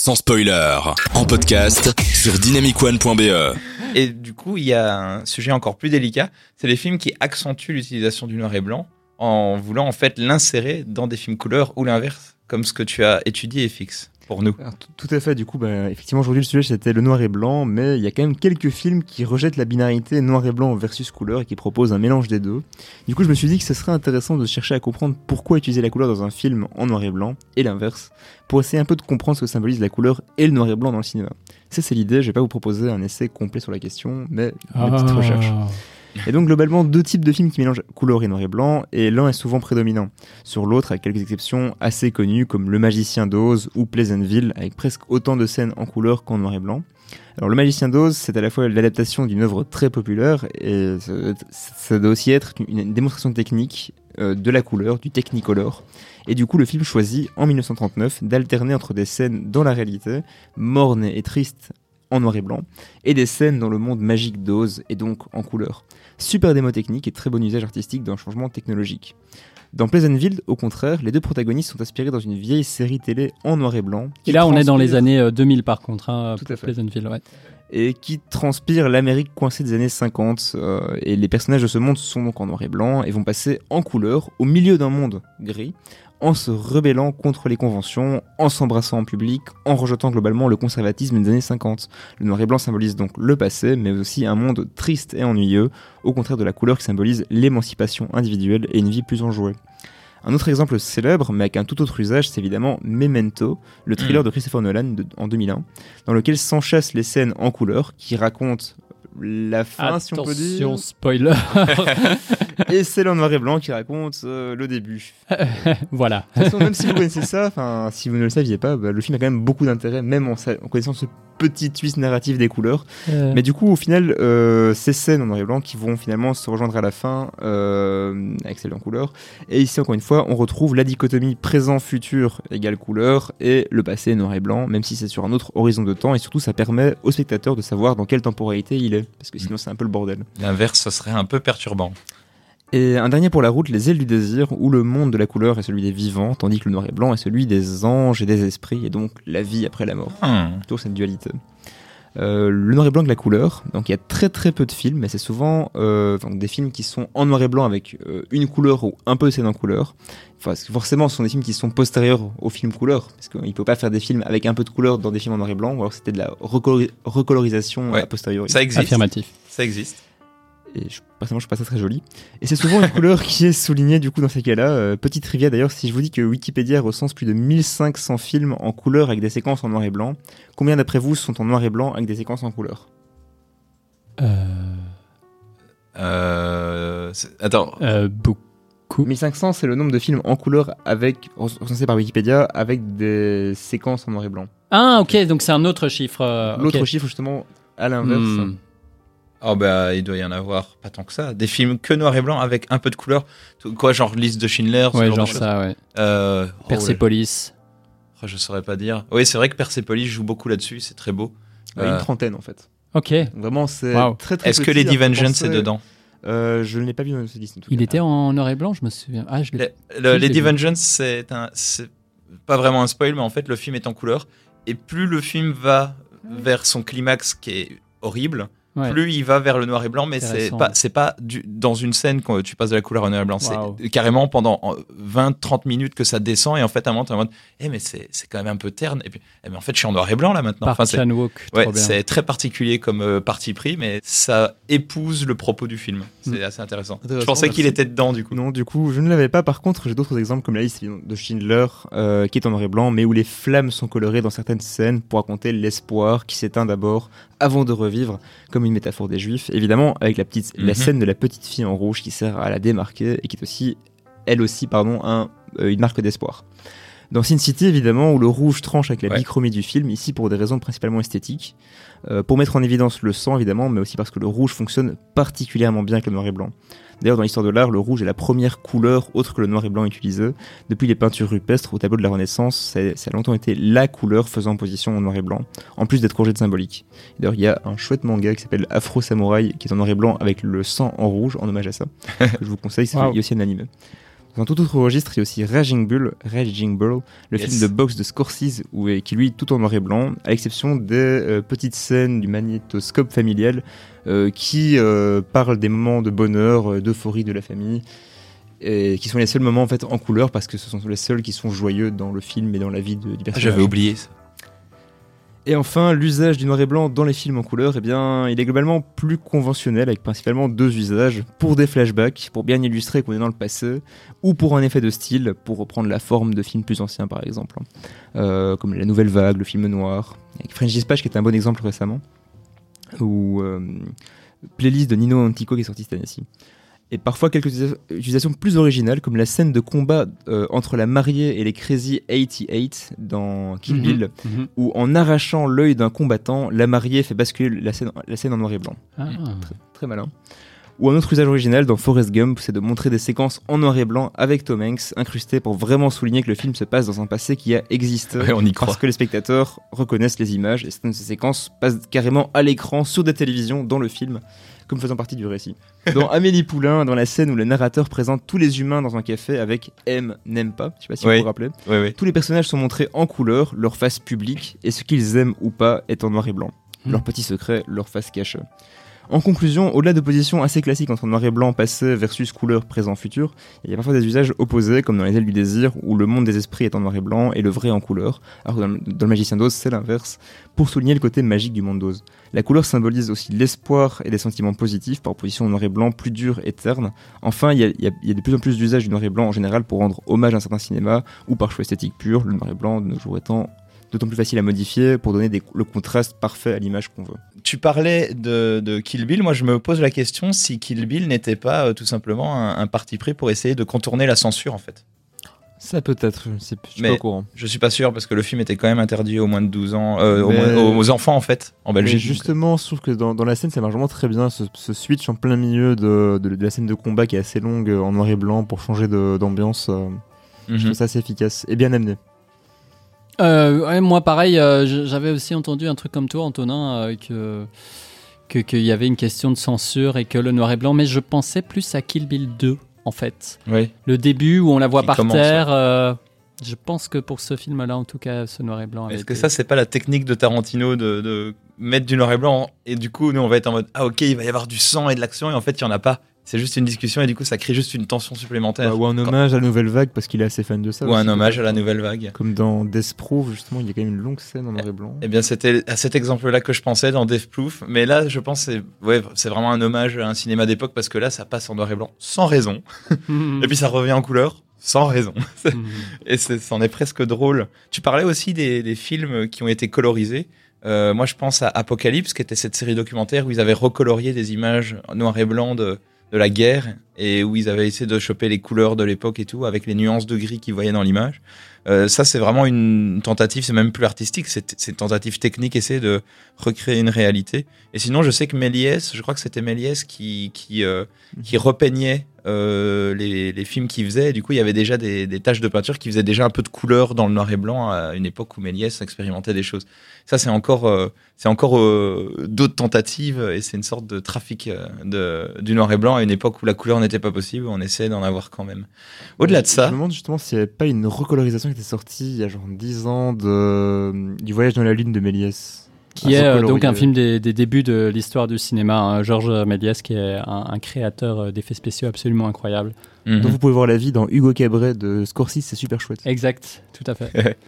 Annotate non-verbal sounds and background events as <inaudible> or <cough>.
sans spoiler, en podcast sur dynamicone.be. Et du coup, il y a un sujet encore plus délicat, c'est les films qui accentuent l'utilisation du noir et blanc en voulant en fait l'insérer dans des films couleurs ou l'inverse, comme ce que tu as étudié et fixe pour nous. Alors, tout- à fait, du coup, bah, effectivement, aujourd'hui le sujet c'était le noir et blanc, mais il y a quand même quelques films qui rejettent la binarité noir et blanc versus couleur et qui proposent un mélange des deux. Du coup, je me suis dit que ce serait intéressant de chercher à comprendre pourquoi utiliser la couleur dans un film en noir et blanc et l'inverse, pour essayer un peu de comprendre ce que symbolise la couleur et le noir et blanc dans le cinéma. Ça, c'est l'idée, je vais pas vous proposer un essai complet sur la question, mais une petite recherche. <laughs> Et donc globalement deux types de films qui mélangent couleur et noir et blanc, et l'un est souvent prédominant. Sur l'autre, avec quelques exceptions assez connues comme Le Magicien d'Oz ou Pleasantville, avec presque autant de scènes en couleur qu'en noir et blanc. Alors Le Magicien d'Oz, c'est à la fois l'adaptation d'une œuvre très populaire, et ça, doit aussi être une démonstration technique euh, de la couleur, du Technicolor. Et du coup, le film choisit en 1939 d'alterner entre des scènes dans la réalité, mornes et tristes en noir et blanc, et des scènes dans le monde magique d'Oz, et donc en couleur. Super démo technique et très bon usage artistique d'un changement technologique. Dans Pleasantville, au contraire, les deux protagonistes sont inspirés dans une vieille série télé en noir et blanc. Et là, on est dans les années euh, 2000 par contre, hein, Tout à fait. Pleasantville, ouais. Et qui transpire l'Amérique coincée des années 50. euh, et les personnages de ce monde sont donc en noir et blanc et vont passer en couleur au milieu d'un monde gris, en se rebellant contre les conventions, en s'embrassant en public, en rejetant globalement le conservatisme des années 50. Le noir et blanc symbolise donc le passé, mais aussi un monde triste et ennuyeux, au contraire de la couleur qui symbolise l'émancipation individuelle et une vie plus enjouée. Un autre exemple célèbre, mais avec un tout autre usage, c'est évidemment Memento, le thriller Mm. de Christopher Nolan de- en 2001, dans lequel s'enchassent les scènes en couleur qui racontent la fin, si on peut dire, Attention, spoiler. <laughs> et celle en noir et blanc qui raconte euh, le début. <laughs> voilà. De toute façon, même si vous connaissez ça, enfin, si vous ne le saviez pas, bah, le film a quand même beaucoup d'intérêt, même en connaissant ce petit twist narratif des couleurs. Euh, Mais du coup, au final, euh, ces scènes en noir et blanc qui vont finalement se rejoindre à la fin euh, avec celles en couleur. Et ici, encore une fois, on retrouve la dichotomie présent-futur égale couleur et le passé noir et blanc, même si c'est sur un autre horizon de temps. Et surtout, ça permet au spectateur de savoir dans quelle temporalité il est, parce que sinon, c'est un peu le bordel. L'inverse, ce serait un peu perturbant. Et un dernier pour la route, les ailes du désir, où le monde de la couleur est celui des vivants, tandis que le noir et blanc est celui des anges et des esprits, et donc la vie après la mort. Hmm. Toujours cette dualité. Euh, le noir et blanc de la couleur, donc il y a très très peu de films, mais c'est souvent euh, donc des films qui sont en noir et blanc avec euh, une couleur ou un peu de scène en couleur. Enfin, parce que forcément, ce sont des films qui sont postérieurs aux films couleur, parce qu'il ne peut pas faire des films avec un peu de couleur dans des films en noir et blanc, ou alors c'était de la recolori- recolorisation Ouais. a posteriori. Ça existe. affirmatif. Ça existe. Et je, personnellement, je trouve pas ça très joli. Et c'est souvent une <laughs> couleur qui est soulignée du coup dans ces cas-là. Euh, petite trivia d'ailleurs, si je vous dis que Wikipédia recense plus de 1500 films en couleur avec des séquences en noir et blanc, combien d'après vous sont en noir et blanc avec des séquences en couleur? Euh, Euh, attends. euh, beaucoup. 1500, c'est le nombre de films en couleur avec recensés par Wikipédia avec des séquences en noir et blanc. Ah, ok, donc c'est un autre chiffre. euh. L'autre chiffre justement à l'inverse. Hmm. Oh bah il doit y en avoir pas tant que ça. Des films que noir et blanc avec un peu de couleur. Quoi genre liste de Schindler. ce Ouais, genre de genre choses. ça, ouais. Euh, oh, Persepolis. là, je saurais pas dire. Oui c'est vrai que Persepolis joue beaucoup là-dessus. C'est très beau. Ouais, Euh, Une trentaine en fait. Ok. Vraiment, c'est Wow. très très Est-ce que Lady Vengeance est dedans Euh, Je ne l'ai pas vu dans cette liste. en tout Il cas. était en noir et blanc, je me souviens. Ah, je l'ai. Le- Lady. Vengeance c'est pas vraiment un spoil mais en fait le film est en couleur et plus le film va vers son climax qui est horrible, Ouais. plus il va vers le noir et blanc, mais c'est pas, c'est pas du- dans une scène quand tu passes de la couleur au noir et blanc. C'est carrément pendant 20-30 minutes que ça descend et en fait, à un moment, t'es en mode, eh, mais c'est c'est quand même un peu terne. Et puis, eh, mais en fait, je suis en noir et blanc là maintenant. Enfin, c'est ouais, très particulier comme euh, parti pris, mais ça épouse le propos du film. C'est Mm. assez intéressant. Intéressant, Je pensais qu'il était dedans du coup. Non, du coup, je ne l'avais pas. Par contre, j'ai d'autres exemples comme la liste de Schindler, euh, qui est en noir et blanc, mais où les flammes sont colorées dans certaines scènes pour raconter l'espoir qui s'éteint d'abord avant de revivre, comme une métaphore des Juifs. Évidemment, avec la petite, la Mhm. scène de la petite fille en rouge qui sert à la démarquer et qui est aussi, elle aussi, pardon, un, euh, une marque d'espoir. Dans Sin City, évidemment, où le rouge tranche avec la Ouais. bichromie du film, ici pour des raisons principalement esthétiques, euh, pour mettre en évidence le sang, évidemment, mais aussi parce que le rouge fonctionne particulièrement bien avec le noir et blanc. D'ailleurs, dans l'histoire de l'art, le rouge est la première couleur autre que le noir et blanc utilisée. Depuis les peintures rupestres au tableau de la Renaissance, c'est- ça a longtemps été la couleur faisant position en noir et blanc, en plus d'être de symbolique. D'ailleurs, il y a un chouette manga qui s'appelle Afro Samurai, qui est en noir et blanc avec le sang en rouge, en hommage à ça, <laughs> que je vous conseille, c'est Wow. aussi un anime. Dans tout autre registre, il y a aussi Raging Bull, Raging Bull le Yes. film de boxe de Scorsese, où, qui lui est tout en noir et blanc, à l'exception des euh, petites scènes du magnétoscope familial euh, qui euh, parlent des moments de bonheur, d'euphorie de la famille, et qui sont les seuls moments en fait en couleur parce que ce sont les seuls qui sont joyeux dans le film et dans la vie de, du Ah, personnage. J'avais oublié ça. Et enfin, l'usage du noir et blanc dans les films en couleur, eh bien, il est globalement plus conventionnel avec principalement deux usages pour des flashbacks, pour bien illustrer qu'on est dans le passé, ou pour un effet de style, pour reprendre la forme de films plus anciens par exemple, Euh, comme La Nouvelle Vague, le film noir, avec French Dispatch qui est un bon exemple récemment, ou euh, Playlist de Nino Antico qui est sorti cette année-ci. Et parfois quelques utilisations plus originales, comme la scène de combat euh, entre la mariée et les Crazy 88 dans Kill Mhm. Bill, Mhm. où en arrachant l'œil d'un combattant, la mariée fait basculer la scène, la scène en noir et blanc. Ah. Très malin. Ou un autre usage original dans Forrest Gump, c'est de montrer des séquences en noir et blanc avec Tom Hanks incrustées pour vraiment souligner que le film se passe dans un passé qui a existé. Ouais, on y croit. Parce que les spectateurs reconnaissent les images et certaines de ces séquences passent carrément à l'écran sur des télévisions dans le film, comme faisant partie du récit. Dans <laughs> Amélie Poulain, dans la scène où le narrateur présente tous les humains dans un café avec aime, n'aime pas, je sais pas si Oui. vous vous rappelez. Oui, oui. Tous les personnages sont montrés en couleur, leur face publique, et ce qu'ils aiment ou pas est en noir et blanc. Hmm. Leur petit secret, leur face cachée. En conclusion, au-delà de positions assez classiques entre noir et blanc passé versus couleur présent futur, il y a parfois des usages opposés, comme dans Les ailes du désir, où le monde des esprits est en noir et blanc et le vrai en couleur, alors que dans, le- magicien d'Oz, c'est l'inverse, pour souligner le côté magique du monde d'Oz. La couleur symbolise aussi l'espoir et des sentiments positifs, par opposition au noir et blanc plus dur et terne. Enfin, il y a, de plus en plus d'usages du noir et blanc en général pour rendre hommage à un certain cinéma, ou par choix esthétique pur, le noir et blanc de nos jours étant d'autant plus facile à modifier pour donner le contraste parfait à l'image qu'on veut. Tu parlais de, de Kill Bill. Moi, je me pose la question si Kill Bill n'était pas euh, tout simplement un, un parti pris pour essayer de contourner la censure, en fait. Ça peut-être, je suis Mais- pas au courant. Je suis pas sûr parce que le film était quand même interdit aux moins de 12 ans, euh, aux, Mais- moins- aux enfants en fait, en Mais Belgique. justement, je trouve que dans, dans la scène, ça marche vraiment très bien, ce, ce switch en plein milieu de, de- de la scène de combat qui est assez longue euh, en noir et blanc pour changer d'ambiance. euh, Je Mhm. trouve ça assez efficace et bien amené. Euh, ouais, moi, pareil, euh, j'avais aussi entendu un truc comme toi, Antonin, euh, que que- qu'il y avait une question de censure et que le noir et blanc, mais je pensais plus à Kill Bill 2, en fait. Oui. Le début où on la voit Qui par commence, terre. euh, je pense que pour ce film-là, en tout cas, ce noir et blanc. Est-ce que été- ça, c'est pas la technique de Tarantino de, de mettre du noir et blanc et du coup, nous, on va être en mode ah ok, il va y avoir du sang et de l'action et en fait, il y en a pas. C'est juste une discussion et du coup, ça crée juste une tension supplémentaire. Bah, ou un hommage à la nouvelle vague parce qu'il est assez fan de ça. Ou un hommage à la nouvelle vague. Comme dans Death Proof, justement, il y a quand même une longue scène en noir et blanc. Eh bien, c'était à cet exemple-là que je pensais dans Death Proof. Mais là, je pense que c'est ouais, c'est vraiment un hommage à un cinéma d'époque parce que là, ça passe en noir et blanc sans raison. <laughs> Et puis ça revient en couleur sans raison. <laughs> Et c'en est presque drôle. Tu parlais aussi des, des films qui ont été colorisés. Euh, moi, je pense à Apocalypse, qui était cette série documentaire où ils avaient recolorié des images en noir et blanc de, de la guerre et où ils avaient essayé de choper les couleurs de l'époque et tout avec les nuances de gris qu'ils voyaient dans l'image. Euh, ça, c'est vraiment une tentative, c'est même plus artistique, c'est une tentative technique, essayer de recréer une réalité. Et sinon, je sais que Méliès, je crois que c'était Méliès qui, qui, euh, qui repeignait euh, les, les films qu'il faisait. Et du coup, il y avait déjà des, des taches de peinture qui faisaient déjà un peu de couleur dans le noir et blanc à une époque où Méliès expérimentait des choses. Ça, c'est encore, euh, c'est encore euh, d'autres tentatives et c'est une sorte de trafic euh, de, du noir et blanc à une époque où la couleur n'était pas possible. On essaie d'en avoir quand même. Au-delà de Je ça, me demande justement s'il n'y avait pas une recolorisation qui était sortie il y a genre 10 ans de, du Voyage dans la Lune de Méliès. Qui Ah, est euh, recolorié. donc un film des, des débuts de l'histoire du cinéma. hein. Georges Méliès, qui est un, un créateur euh, d'effets spéciaux absolument incroyable. Mhm. dont vous pouvez voir la vie dans Hugo Cabret de Scorsese, c'est super chouette. Exact, tout à fait. <laughs>